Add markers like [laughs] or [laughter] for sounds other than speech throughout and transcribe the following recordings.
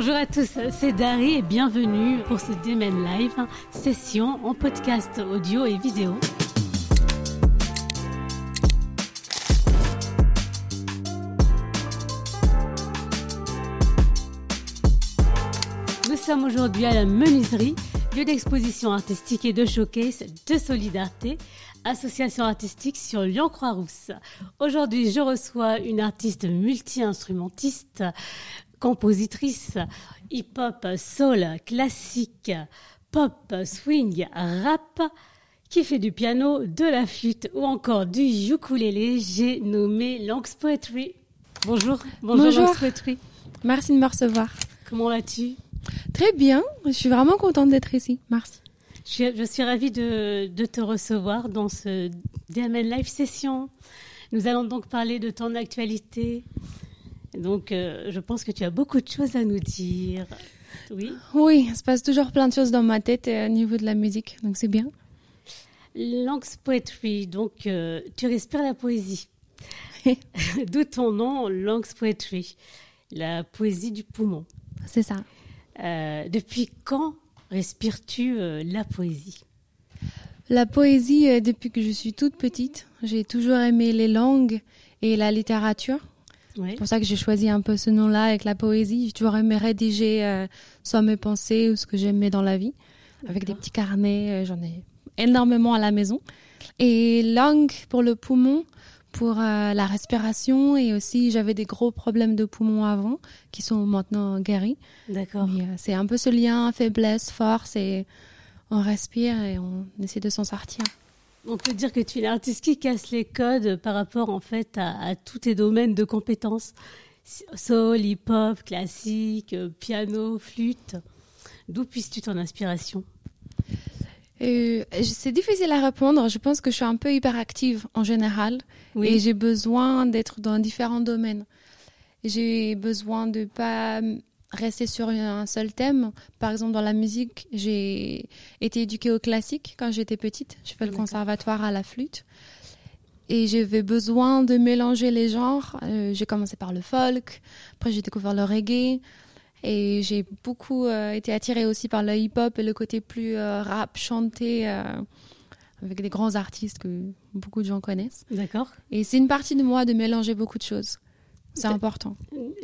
Bonjour à tous, c'est Dari et bienvenue pour ce Demen Live, session en podcast audio et vidéo. Nous sommes aujourd'hui à la menuiserie, lieu d'exposition artistique et de showcase de solidarité, association artistique sur Lyon-Croix-Rousse. Aujourd'hui, je reçois une artiste multi-instrumentiste, compositrice hip-hop, soul, classique, pop, swing, rap, qui fait du piano, de la flûte ou encore du ukulélé. J'ai nommé Lanx Poetry. Bonjour, bonjour, Bonjour. Lanx Poetry. Merci de me recevoir. Comment vas-tu? Très bien, je suis vraiment contente d'être ici. Merci. je suis, je suis ravie de, de te recevoir dans ce DMN Live Session. Nous allons donc parler de ton actualité. Donc, euh, je pense que tu as beaucoup de choses à nous dire. Oui. Oui, il se passe toujours plein de choses dans ma tête euh, au niveau de la musique, donc c'est bien. Lanx Poetry, donc euh, tu respires la poésie. [laughs] D'où ton nom, Lanx Poetry, la poésie du poumon. C'est ça. Depuis quand respires-tu la poésie? La poésie, depuis que je suis toute petite, j'ai toujours aimé les langues et la littérature. Oui. C'est pour ça que j'ai choisi un peu ce nom-là avec la poésie. J'ai toujours aimé rédiger euh, soit mes pensées ou ce que j'aimais dans la vie, avec des petits carnets. euh, J'en ai énormément à la maison. Et langue pour le poumon, pour euh, la respiration et aussi j'avais des gros problèmes de poumon avant qui sont maintenant guéris. D'accord. C'est un peu ce lien faiblesse, force et on respire et on essaie de s'en sortir. On peut dire que tu es l'artiste qui casse les codes par rapport en fait à, à tous tes domaines de compétences. Soul, hip-hop, classique, euh, piano, flûte. D'où puisses-tu ton inspiration? Euh, c'est difficile à répondre. Je pense que je suis un peu hyperactive en général. Oui. Et j'ai besoin d'être dans différents domaines. J'ai besoin de pas rester sur un seul thème. Par exemple, dans la musique, j'ai été éduquée au classique quand j'étais petite. Je fais le conservatoire à la flûte. Et j'avais besoin de mélanger les genres. Euh, j'ai commencé par le folk, après j'ai découvert le reggae. Et j'ai beaucoup euh, été attirée aussi par le hip-hop et le côté plus euh, rap, chanté, avec des grands artistes que beaucoup de gens connaissent. D'accord. Et c'est une partie de moi de mélanger beaucoup de choses. C'est important.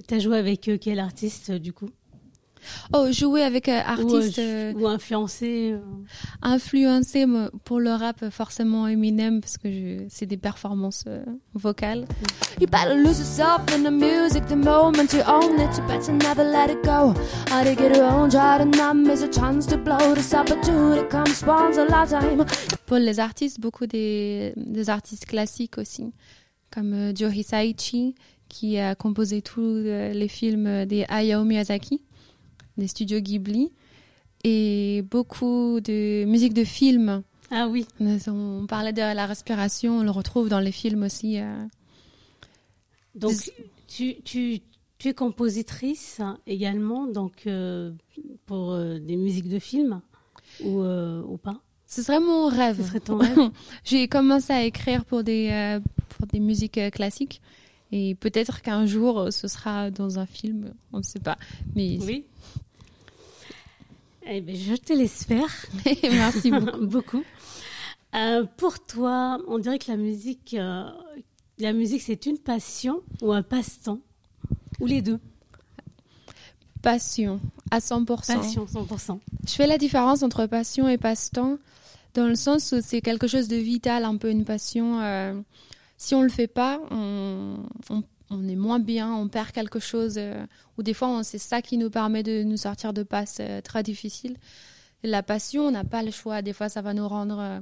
Tu as joué avec euh, quel artiste euh, du coup? Oh, jouer avec un artiste ou, euh, euh, ou influencé euh, influencé me- pour le rap, forcément Eminem, parce que c'est des performances euh, vocales. You better lose yourself in the music the moment you own it. You better never let it go. How to get around, try to not miss a chance to blow. This opportunity comes once a lifetime. Pour les artistes, beaucoup des, des artistes classiques aussi, comme euh, Joe Hisaichi, qui a composé tous euh, les films des Hayao Miyazaki, des studios Ghibli, et beaucoup de musique de films. Ah oui. On parlait de la respiration, on le retrouve dans les films aussi. euh. Donc tu, tu, tu es compositrice également donc euh, pour euh, des musiques de films ou, euh, ou pas? Ce serait mon rêve. Ce serait ton rêve [laughs] J'ai commencé à écrire pour des, pour des musiques classiques. Et peut-être qu'un jour, euh, ce sera dans un film, on ne sait pas. Mais Oui. Eh ben, je te laisse faire. [laughs] merci beaucoup. [laughs] beaucoup. Euh, pour toi, on dirait que la musique, euh, la musique, c'est une passion ou un passe-temps? Ou les deux? Passion, à 100%. Passion, 100%. Je fais la différence entre passion et passe-temps, dans le sens où c'est quelque chose de vital, un peu une passion. euh, si on le fait pas, on, on, on est moins bien, on perd quelque chose. euh, ou des fois, c'est ça qui nous permet de nous sortir de passes euh, très difficiles. La passion, on n'a pas le choix. Des fois, ça va nous rendre euh,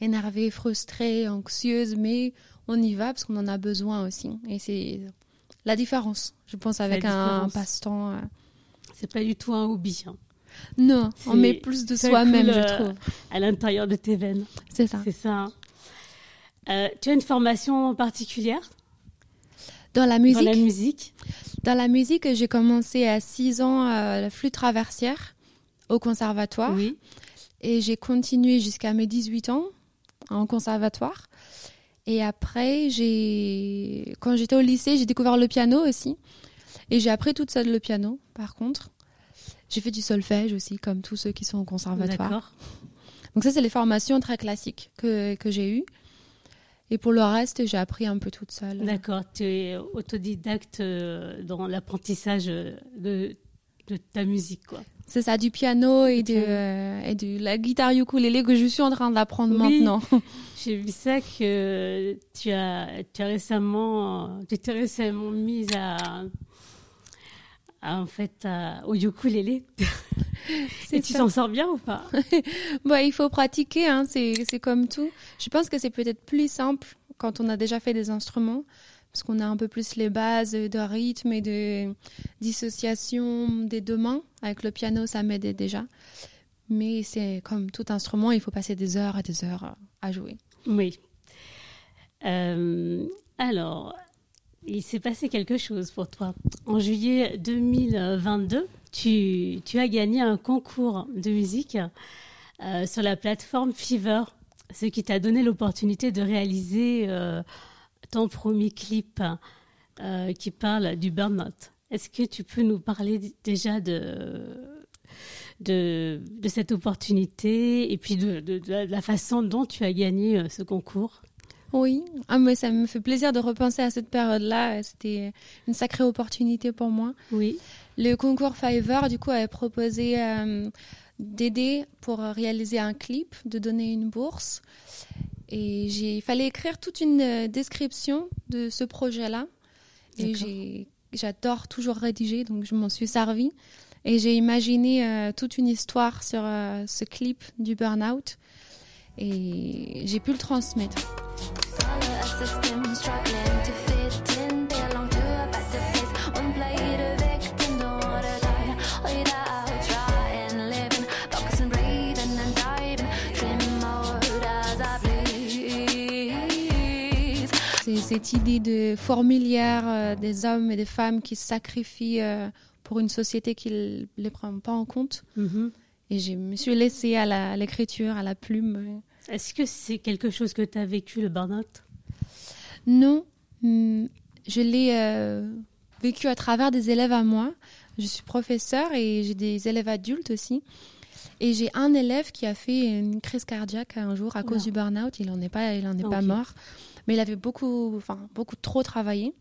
énervés, frustrés, anxieuses, mais on y va parce qu'on en a besoin aussi. Et c'est la différence, je pense, avec un passe-temps. euh. C'est pas du tout un hobby. hein. Non, on met plus de soi-même, je trouve. À l'intérieur de tes veines. C'est ça. C'est ça. Euh, tu as une formation particulière? Dans la musique, dans la musique? dans la musique, j'ai commencé à 6 ans euh, la flûte traversière au conservatoire Oui. et j'ai continué jusqu'à mes 18 ans en conservatoire. Et après, j'ai quand j'étais au lycée, j'ai découvert le piano aussi et j'ai appris toute seule le piano par contre. J'ai fait du solfège aussi, comme tous ceux qui sont au conservatoire. D'accord. Donc ça, c'est les formations très classiques que, que j'ai eues. Et pour le reste, j'ai appris un peu toute seule. D'accord. Tu es autodidacte euh, dans l'apprentissage de, de ta musique, quoi. C'est ça, du piano et de, euh, et de la guitare ukulélé que je suis en train d'apprendre Oui. maintenant. [laughs] J'ai vu ça que tu as, tu as récemment, tu t'es récemment mise à, en fait, à- au ukulélé. [laughs] Et tu t'en sors bien ou pas? [laughs] Bon, il faut pratiquer, hein, c'est c'est comme tout. Je pense que c'est peut-être plus simple quand on a déjà fait des instruments, parce qu'on a un peu plus les bases de rythme et de dissociation des deux mains. Avec le piano, ça m'aidait déjà. Mais c'est comme tout instrument, il faut passer des heures et des heures à jouer. Oui. Euh, alors, il s'est passé quelque chose pour toi. En juillet 2022, tu, as gagné un concours de musique euh, sur la plateforme Fever, ce qui t'a donné l'opportunité de réaliser euh, ton premier clip euh, qui parle du burn-out. Est-ce que tu peux nous parler déjà de, cette opportunité et puis de, la façon dont tu as gagné ce concours? Oui, ah, mais ça me fait plaisir de repenser à cette période-là. C'était une sacrée opportunité pour moi. Oui. Le concours Fiverr, du coup, avait proposé euh, d'aider pour réaliser un clip, de donner une bourse. Et j'ai, il fallait écrire toute une euh, description de ce projet-là. Et j'adore toujours rédiger, donc je m'en suis servi. Et j'ai imaginé euh, toute une histoire sur euh, ce clip du burn-out. Et j'ai pu le transmettre. C'est cette idée de fourmilière euh, des hommes et des femmes qui se sacrifient euh, pour une société qui ne les prend pas en compte. Mhm. Et je me suis laissée à l'écriture, à la plume. Est-ce que c'est quelque chose que tu as vécu, le burn-out? Non, hum, je l'ai euh, vécu à travers des élèves à moi. Je suis professeure et j'ai des élèves adultes aussi. Et j'ai un élève qui a fait une crise cardiaque un jour à cause du burn-out. Il n'en est pas, il en est pas Ok. mort, mais il avait beaucoup, enfin beaucoup trop travaillé.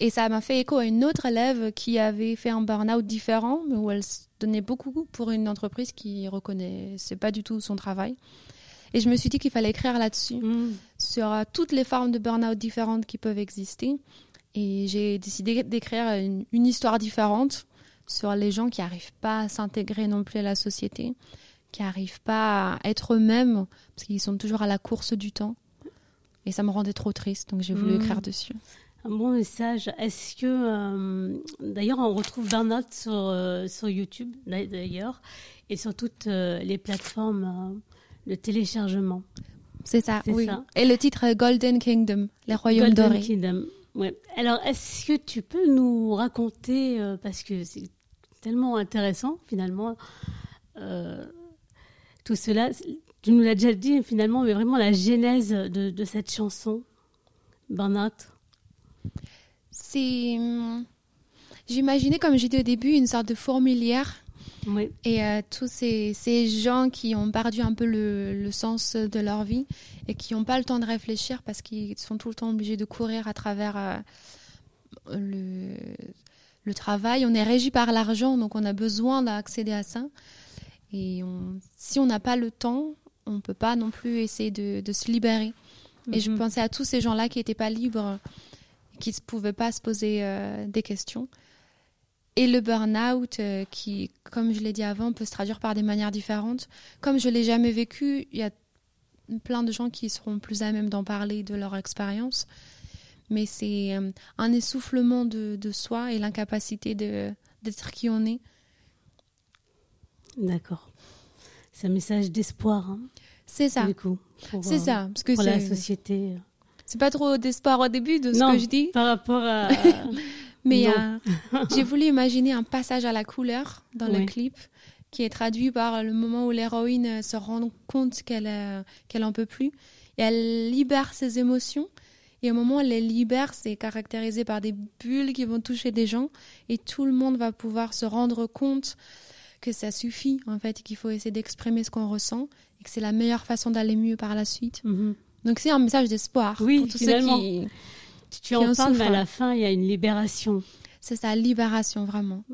Et ça m'a fait écho à une autre élève qui avait fait un burn-out différent, mais où elle se donnait beaucoup pour une entreprise qui reconnaissait pas du tout son travail. Et je me suis dit qu'il fallait écrire là-dessus Mhm. sur euh, toutes les formes de burn-out différentes qui peuvent exister. Et j'ai décidé d'écrire une, une histoire différente sur les gens qui n'arrivent pas à s'intégrer non plus à la société, qui n'arrivent pas à être eux-mêmes, parce qu'ils sont toujours à la course du temps. Et ça me rendait trop triste, donc j'ai voulu Mhm. écrire dessus. Un bon message. Est-ce que, euh, d'ailleurs, on retrouve burn-out sur, euh, sur YouTube, d'a- d'ailleurs, et sur toutes euh, les plateformes euh, de téléchargement. C'est ça, oui. ça. Et le titre est Golden Kingdom, les royaumes Golden dorés. Kingdom. Ouais. Alors, est-ce que tu peux nous raconter, euh, parce que c'est tellement intéressant finalement, euh, tout cela, tu nous l'as déjà dit finalement, mais vraiment la genèse de, de cette chanson, Burnout. C'est. hum, J'imaginais, comme j'ai dit au début, une sorte de fourmilière Oui. Et euh, tous ces, ces gens qui ont perdu un peu le, le sens de leur vie et qui n'ont pas le temps de réfléchir parce qu'ils sont tout le temps obligés de courir à travers euh, le, le travail. On est régi par l'argent, donc on a besoin d'accéder à ça. Et on- si on n'a pas le temps, on ne peut pas non plus essayer de, de se libérer. Et je Mhm. pensais à tous ces gens-là qui n'étaient pas libres, qui ne pouvaient pas se poser euh, des questions. Et le burn-out, euh, qui, comme je l'ai dit avant, peut se traduire par des manières différentes. Comme je l'ai jamais vécu, il y a plein de gens qui seront plus à même d'en parler de leur expérience. Mais c'est euh, un essoufflement de, de soi et l'incapacité d'être qui on est. D'accord. C'est un message d'espoir, hein, C'est ça. du coup. pour, C'est euh, ça. Parce que Pour la société. c'est pas trop d'espoir au début de ce Non. que je dis. Par rapport à. [laughs] Mais euh, [laughs] j'ai voulu imaginer un passage à la couleur dans le clip qui est traduit par le moment où l'héroïne euh, se rend compte qu'elle euh, qu'elle en peut plus et elle libère ses émotions Et au moment où elle les libère, c'est caractérisé par des bulles qui vont toucher des gens et tout le monde va pouvoir se rendre compte que ça suffit en fait, et qu'il faut essayer d'exprimer ce qu'on ressent et que c'est la meilleure façon d'aller mieux par la suite. Mhm. Donc c'est un message d'espoir Oui, pour tous finalement. ceux qui... Tu en parles, mais à la fin, il y a une libération. C'est sa libération vraiment.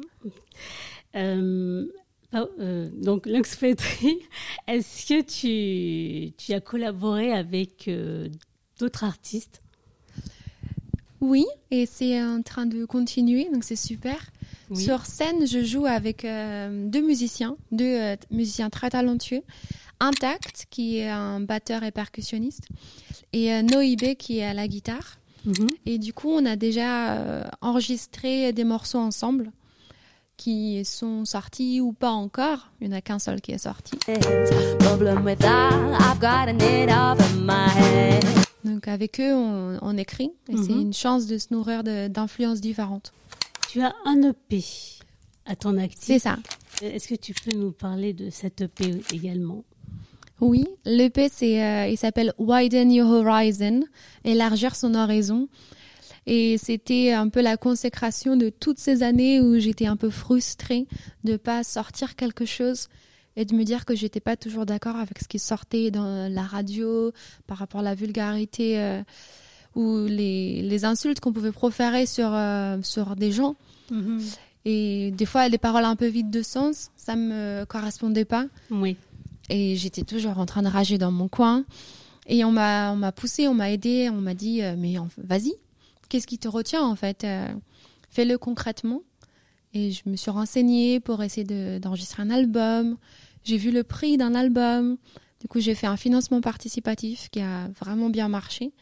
Euh, ah, euh, donc, Lux Poetry, [laughs] est-ce que tu, tu as collaboré avec euh, d'autres artistes? Oui, et c'est en train de continuer, donc c'est super. Oui. Sur scène, je joue avec deux musiciens, deux musiciens très talentueux. Intact, qui est un batteur et percussionniste, et Noibé, qui est à la guitare. Mhm. Et du coup, on a déjà euh, enregistré des morceaux ensemble qui sont sortis ou pas encore. Il n'y en a qu'un seul qui est sorti. Donc avec eux, on, on écrit. Et c'est Mhm. une chance de se nourrir d'influences différentes. Tu as un EP à ton actif. C'est ça. Est-ce que tu peux nous parler de cet EP également? Oui, l'EP, c'est, euh, il s'appelle Widen Your Horizon, élargir son horizon. Et c'était un peu la consécration de toutes ces années où j'étais un peu frustrée de pas sortir quelque chose et de me dire que j'étais pas toujours d'accord avec ce qui sortait dans la radio par rapport à la vulgarité euh, ou les, les insultes qu'on pouvait proférer sur, euh, sur des gens. Et des fois, des paroles un peu vides de sens, ça me correspondait pas. Oui. Et j'étais toujours en train de rager dans mon coin. Et on m'a, on m'a poussé, on m'a aidé, on m'a dit, euh, mais vas-y, qu'est-ce qui te retient en fait Euh, Fais-le concrètement. Et je me suis renseignée pour essayer de- d'enregistrer un album. J'ai vu le prix d'un album. Du coup, j'ai fait un financement participatif qui a vraiment bien marché.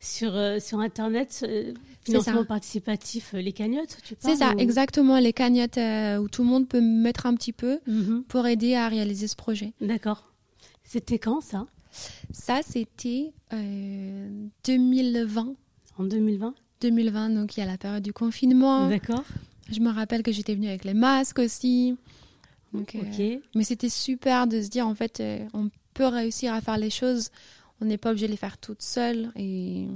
Sur, euh, sur Internet, euh, financement ça. participatif, euh, les cagnottes, tu parles C'est ça, ou- exactement, les cagnottes euh, où tout le monde peut mettre un petit peu Mhm. pour aider à réaliser ce projet. D'accord. C'était quand ça? Ça, c'était euh, 2020. En 2020 2020, donc il y a la période du confinement. D'accord. Je me rappelle que j'étais venue avec les masques aussi. Donc, euh, Ok. mais c'était super de se dire, en fait, euh, on peut réussir à faire les choses. On n'est pas obligé de les faire toutes seules. Et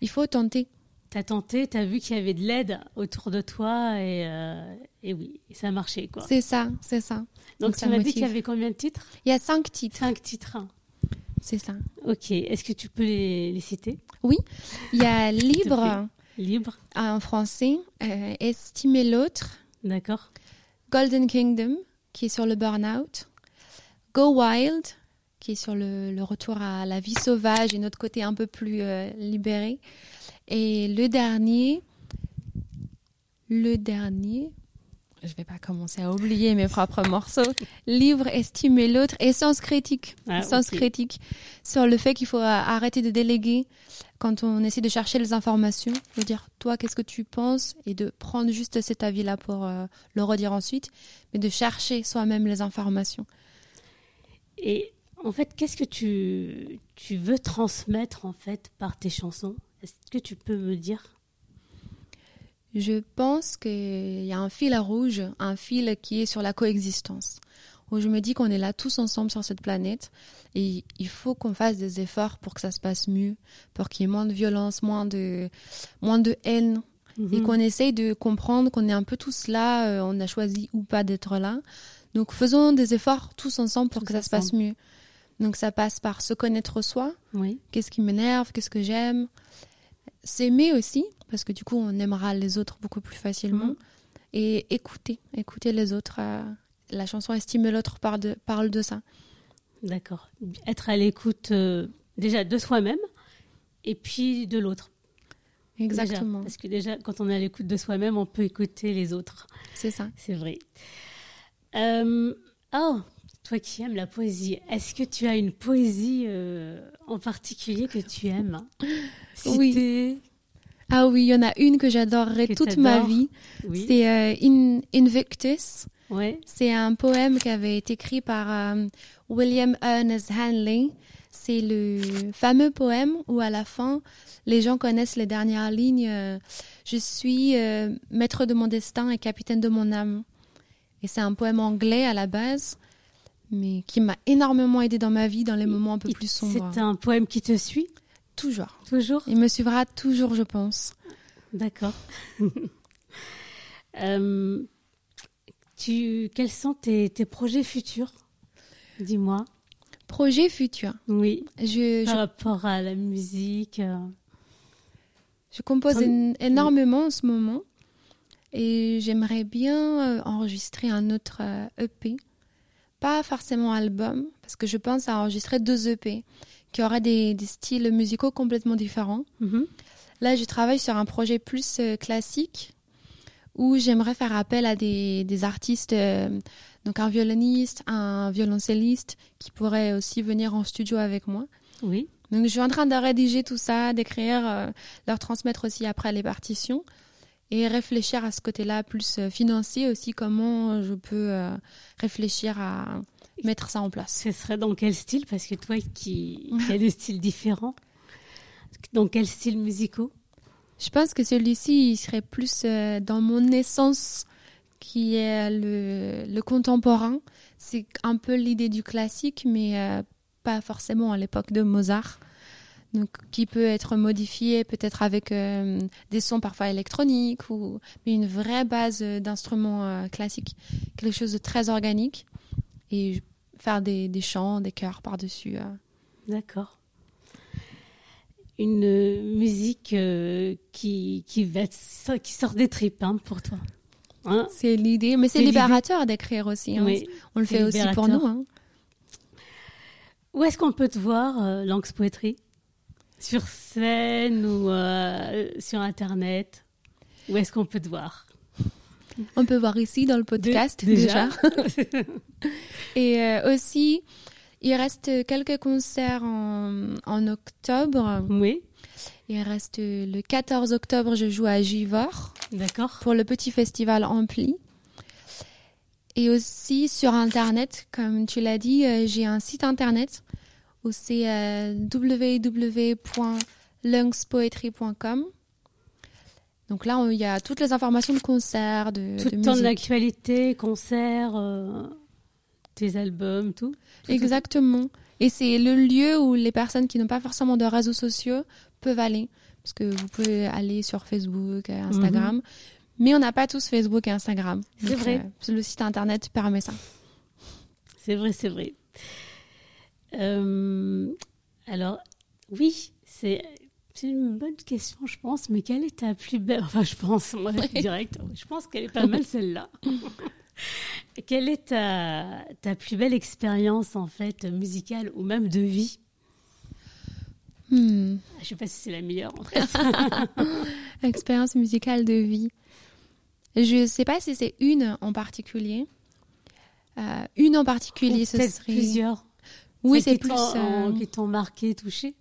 il faut tenter. T'as tenté, t'as vu qu'il y avait de l'aide autour de toi et, euh, et oui, et ça a marché quoi. C'est ça, c'est ça. Donc, donc tu ça m'as dit qu'il y avait combien de titres? Il y a cinq titres, Cinq titres. c'est ça. Ok. Est-ce que tu peux les, les citer? Il y a [laughs] Libre Libre. en français, euh, Estimer l'autre, D'accord. Golden Kingdom, qui est sur le burn-out, Go Wild, qui est sur le, le retour à la vie sauvage et notre côté un peu plus euh, libéré. Et le dernier, le dernier, je vais pas commencer à oublier mes propres morceaux, Livre, Estimer l'autre et Sens critique. Ah, Sens critique sur le fait qu'il faut euh, arrêter de déléguer quand on essaie de chercher les informations, de dire toi qu'est-ce que tu penses? Et de prendre juste cet avis-là pour euh, le redire ensuite, mais de chercher soi-même les informations. Et en fait, qu'est-ce que tu, tu veux transmettre en fait par tes chansons? Est-ce que tu peux me dire? Je pense qu'il y a un fil à rouge, un fil qui est sur la coexistence, où je me dis qu'on est là tous ensemble sur cette planète et il faut qu'on fasse des efforts pour que ça se passe mieux, pour qu'il y ait moins de violence, moins de, moins de haine, et Mhm. qu'on essaye de comprendre qu'on est un peu tous là, euh, on a choisi ou pas d'être là. Donc faisons des efforts tous ensemble pour Tous que ça se passe mieux. Donc ça passe par se connaître soi, Oui. qu'est-ce qui m'énerve, qu'est-ce que j'aime? S'aimer aussi, parce que du coup on aimera les autres beaucoup plus facilement. Mhm. Et écouter, écouter les autres. euh, la chanson Estimer l'autre parle de, parle de ça. D'accord. Être à l'écoute euh, déjà de soi-même et puis de l'autre. Déjà. Exactement, Parce que déjà, quand on est à l'écoute de soi-même, on peut écouter les autres. c'est ça. C'est vrai. Euh, oh, toi qui aimes la poésie, est-ce que tu as une poésie euh, en particulier que tu aimes? Oui. Citer Ah oui, il y en a une que j'adorerais Que toute ma vie. Oui. C'est euh, In- Invictus. Ouais. C'est un poème qui avait été écrit par euh, William Ernest Hanley. C'est le fameux poème où à la fin, les gens connaissent les dernières lignes. euh, je suis maître de mon destin et capitaine de mon âme. Et c'est un poème anglais à la base, mais qui m'a énormément aidé dans ma vie dans les moments un peu plus sombres. C'est un poème qui te suit toujours. Toujours Il me suivra toujours, je pense. D'accord. [laughs] Euh, tu, quels sont tes, tes projets futurs? Dis-moi. Projet futur. Oui. Je, Par je, rapport à la musique. euh, je compose énormément en ce moment et j'aimerais bien euh, enregistrer un autre EP. Pas forcément album, parce que je pense à enregistrer deux EP qui auraient des, des styles musicaux complètement différents. mhm. Là, je travaille sur un projet plus euh, classique où j'aimerais faire appel à des, des artistes, euh, donc un violoniste, un violoncelliste qui pourraient aussi venir en studio avec moi. Oui. Donc, je suis en train de rédiger tout ça, d'écrire, euh, leur transmettre aussi après les partitions et réfléchir à ce côté-là plus euh, financier aussi, comment je peux euh, réfléchir à mettre ça en place. Ce serait dans quel style? Parce que toi qui, [laughs] qui as des styles différents, dans quel style musicaux Je pense que celui-ci, il serait plus euh, dans mon essence, qui est le, le contemporain. C'est un peu l'idée du classique, mais euh, pas forcément à l'époque de Mozart. Donc, qui peut être modifié peut-être avec euh, des sons parfois électroniques, ou, mais une vraie base d'instruments euh, classiques. Quelque chose de très organique. Et faire des, des chants, des chœurs par-dessus. euh. D'accord. Une musique qui, qui, va être- qui sort des tripes hein, pour toi. Hein C'est l'idée, mais c'est libérateur d'écrire aussi. hein. Oui. On le fait aussi pour nous. Où est-ce qu'on peut te voir, Lanx Poetry Sur scène ou euh, sur Internet? Où est-ce qu'on peut te voir? On peut voir ici dans le podcast Dé- déjà. [laughs] Et euh, aussi, il reste quelques concerts en, en octobre. Oui, Il reste le 14 octobre, je joue à Givor d'accord. pour le petit festival Ampli. Et aussi sur Internet, comme tu l'as dit, euh, j'ai un site Internet où c'est euh, www.lungspoetry.com. Donc là, il y a toutes les informations de concerts, de, Tout le temps de l'actualité, concerts, euh, tes albums, tout. Tout, Exactement. Et c'est le lieu où les personnes qui n'ont pas forcément de réseaux sociaux peuvent aller. Parce que vous pouvez aller sur Facebook, euh, Instagram. Mais on n'a pas tous Facebook et Instagram. Mhm. C'est vrai. euh, le site internet permet ça. C'est vrai, c'est vrai. Euh, alors, oui, c'est une bonne question, je pense, mais quelle est ta plus belle... Enfin, je pense, moi, direct, je pense qu'elle est pas mal, celle-là. [laughs] quelle est ta, ta plus belle expérience, en fait, musicale ou même de vie? Hmm. Je sais pas si c'est la meilleure, en fait. [laughs] Expérience musicale de vie. Je ne sais pas si c'est une en particulier. Euh, une en particulier, ce serait. plusieurs. Oui, c'est plus. t'ont- euh, Qui t'ont marqué, touché?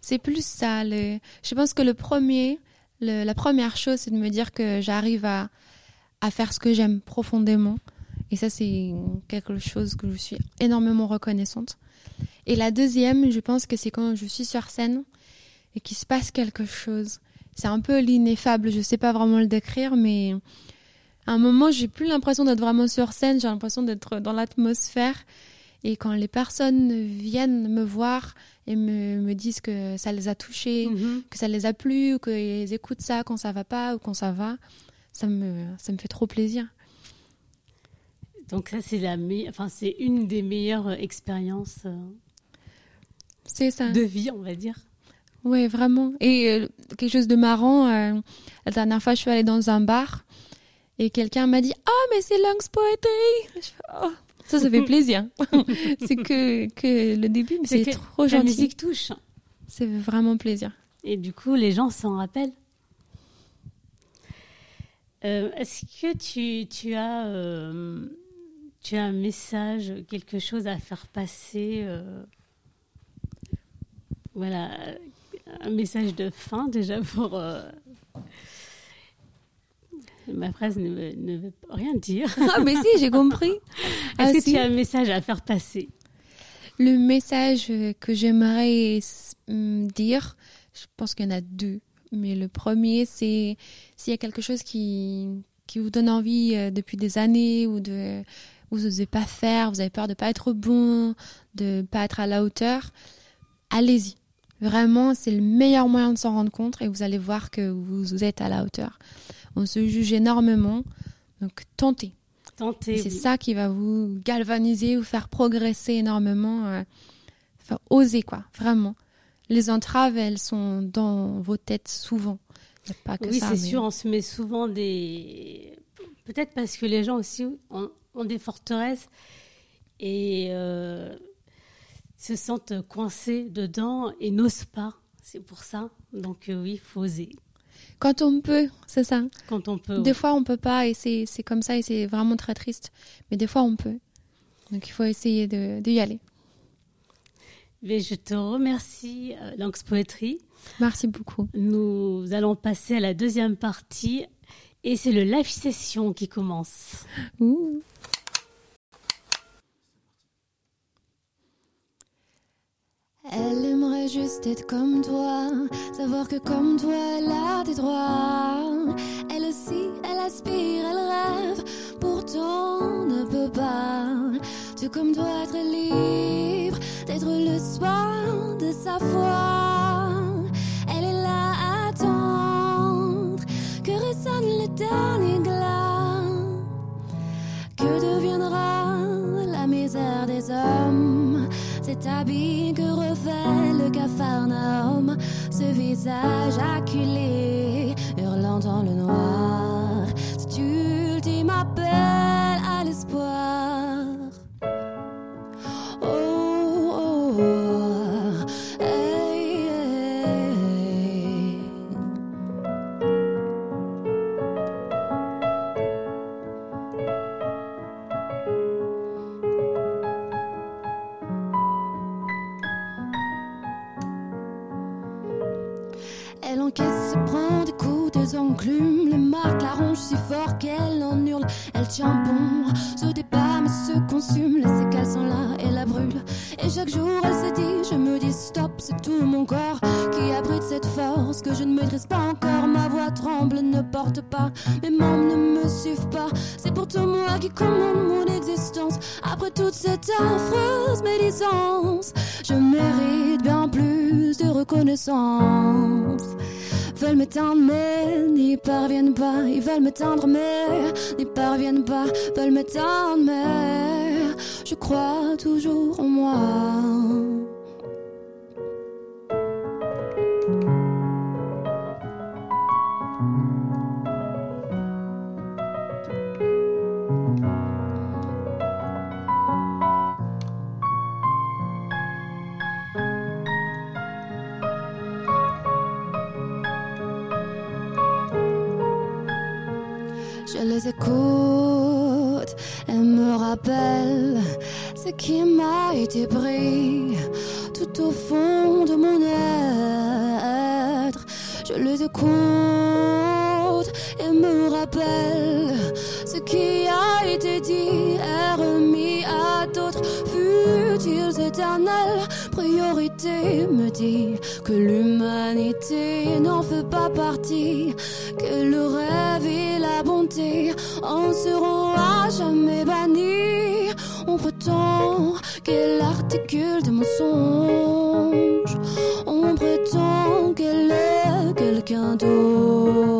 C'est plus ça. le- Je pense que le premier, le- la première chose, c'est de me dire que j'arrive à, à faire ce que j'aime profondément. Et ça, c'est quelque chose que je suis énormément reconnaissante. Et la deuxième, je pense que c'est quand je suis sur scène et qu'il se passe quelque chose. C'est un peu l'ineffable, je sais pas vraiment le décrire, mais à un moment, j'ai plus l'impression d'être vraiment sur scène, j'ai l'impression d'être dans l'atmosphère. Et quand les personnes viennent me voir et me, me disent que ça les a touchés, Mhm. que ça les a plu, ou qu'ils écoutent ça quand ça va pas ou quand ça va, ça me, ça me fait trop plaisir. Donc ça, c'est la me- enfin, c'est une des meilleures expériences euh, ça. de vie, on va dire. Oui, vraiment. Et euh, quelque chose de marrant, euh, la dernière fois, je suis allée dans un bar et quelqu'un m'a dit Ah, mais c'est Lungs Poetry Oh, Ça, ça fait [laughs] plaisir. [laughs] c'est que, que le début, mais c'est trop La gentil. musique touche. C'est vraiment plaisir. Et du coup, les gens s'en rappellent. Euh, Est-ce que tu, tu as, euh, tu as un message, quelque chose à faire passer euh, Voilà, un message de fin déjà pour. Ma phrase ne veut, ne veut rien dire. Ah, mais si, j'ai compris. Est-ce Ah, que si. tu as un message à faire passer? Le message que j'aimerais hum, dire, je pense qu'il y en a deux. Mais le premier, c'est s'il y a quelque chose qui, qui vous donne envie euh, depuis des années ou de vous n'osez pas faire, vous avez peur de pas être bon, de pas être à la hauteur, allez-y. Vraiment, c'est le meilleur moyen de s'en rendre compte et vous allez voir que vous, vous êtes à la hauteur. On se juge énormément, donc tentez. Tentez. C'est oui. ça qui va vous galvaniser, vous faire progresser énormément. euh, Enfin, osez quoi, vraiment. Les entraves, elles sont dans vos têtes souvent. Pas que Oui, c'est mais- sûr, on se met souvent des. Peut-être parce que les gens aussi ont, ont des forteresses et euh, se sentent coincés dedans et n'osent pas. C'est pour ça. Donc, euh, oui, il faut oser Quand on peut, c'est ça. quand on peut. Des fois, on peut pas et c'est c'est comme ça et c'est vraiment très triste. Mais des fois, on peut. Donc, il faut essayer de, d'y aller. Mais je te remercie, euh, Lanx Poetry. Merci beaucoup. Nous allons passer à la deuxième partie et c'est le live session qui commence. Ouh. Elle aimerait juste être comme toi, savoir que comme toi elle a des droits. Elle aussi, elle aspire, elle rêve, pourtant ne peut pas. Tout comme toi être libre, d'être le soir de sa foi. Elle est là à attendre que résonne le dernier glas. Que deviendra la misère des hommes Cet habit que refait le capharnaüm. Ce visage acculé, hurlant dans le noir. Cet ultime appel Elle encaisse, se prend des coups, des enclumes, les marques la rongent si fort qu'elle en hurle. Elle tient bon, se débat mais se consume, les séquelles sont là et la brûle. Et chaque jour elle se dit, je me dis stop, c'est tout mon corps qui abrite cette force que je ne maîtrise pas encore. Ma voix tremble, ne porte pas, mes membres ne me suivent pas. C'est pourtant moi qui commande mon existence. Après toute cette affreuse médisance, je mérite bien reconnaissance. Veulent m'éteindre mais n'y parviennent pas. Ils veulent m'éteindre mais n'y parviennent pas. Veulent m'éteindre mais je crois toujours en moi. Qui m'a été pris tout au fond de mon être. Je les écoute et me rappellent ce qui a été dit est remis à d'autres futurs éternels. Priorité me dit que l'humanité n'en fait pas partie, que le rêve et la bonté en seront à jamais bannis. On prétend qu'elle articule des mensonges, on prétend qu'elle est quelqu'un d'autre.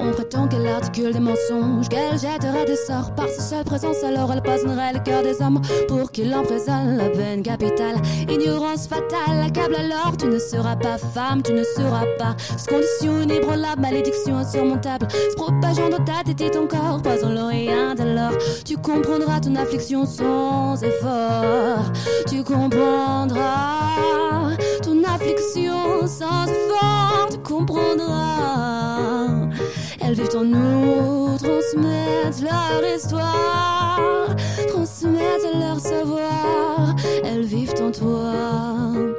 On prétend qu'elle articule des mensonges, qu'elle jetterait des sorts par sa seule présence. Alors elle poisonnerait le cœur des hommes pour qu'il emprisonne la peine capitale. Ignorance fatale, accable alors. Tu ne seras pas femme, tu ne seras pas. Cette condition inébranlable, malédiction insurmontable. Se propageant dans ta tête et ton corps, poison l'oreille de l'or. Tu comprendras ton affliction sans effort. Tu comprendras ton affliction sans effort. Tu comprendras. Elles vivent en nous, transmettent leur histoire, transmettent leur savoir. Elles vivent en toi.